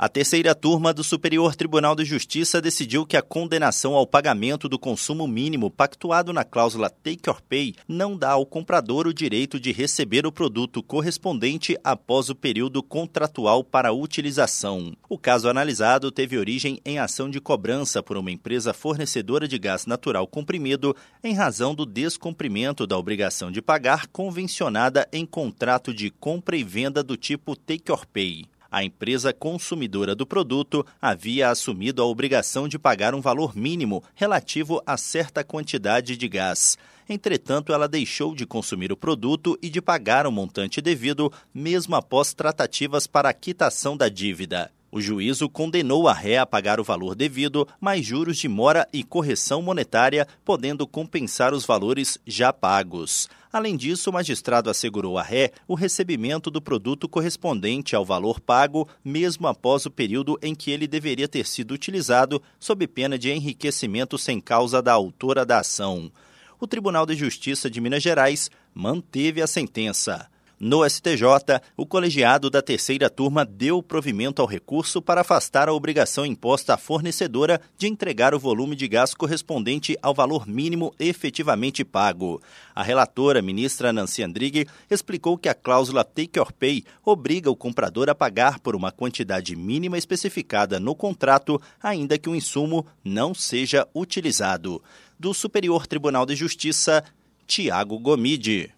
A terceira turma do Superior Tribunal de Justiça decidiu que a condenação ao pagamento do consumo mínimo pactuado na cláusula Take or Pay não dá ao comprador o direito de receber o produto correspondente após o período contratual para utilização. O caso analisado teve origem em ação de cobrança por uma empresa fornecedora de gás natural comprimido em razão do descumprimento da obrigação de pagar convencionada em contrato de compra e venda do tipo Take or Pay a empresa consumidora do produto havia assumido a obrigação de pagar um valor mínimo relativo a certa quantidade de gás. Entretanto, ela deixou de consumir o produto e de pagar o montante devido, mesmo após tratativas para a quitação da dívida. O juízo condenou a ré a pagar o valor devido, mais juros de mora e correção monetária, podendo compensar os valores já pagos. Além disso, o magistrado assegurou à ré o recebimento do produto correspondente ao valor pago, mesmo após o período em que ele deveria ter sido utilizado, sob pena de enriquecimento sem causa da autora da ação. O Tribunal de Justiça de Minas Gerais manteve a sentença. No STJ, o colegiado da terceira turma deu provimento ao recurso para afastar a obrigação imposta à fornecedora de entregar o volume de gás correspondente ao valor mínimo efetivamente pago. A relatora, ministra Nancy Andrighi, explicou que a cláusula Take or Pay obriga o comprador a pagar por uma quantidade mínima especificada no contrato, ainda que o insumo não seja utilizado. Do Superior Tribunal de Justiça, Tiago Gomide.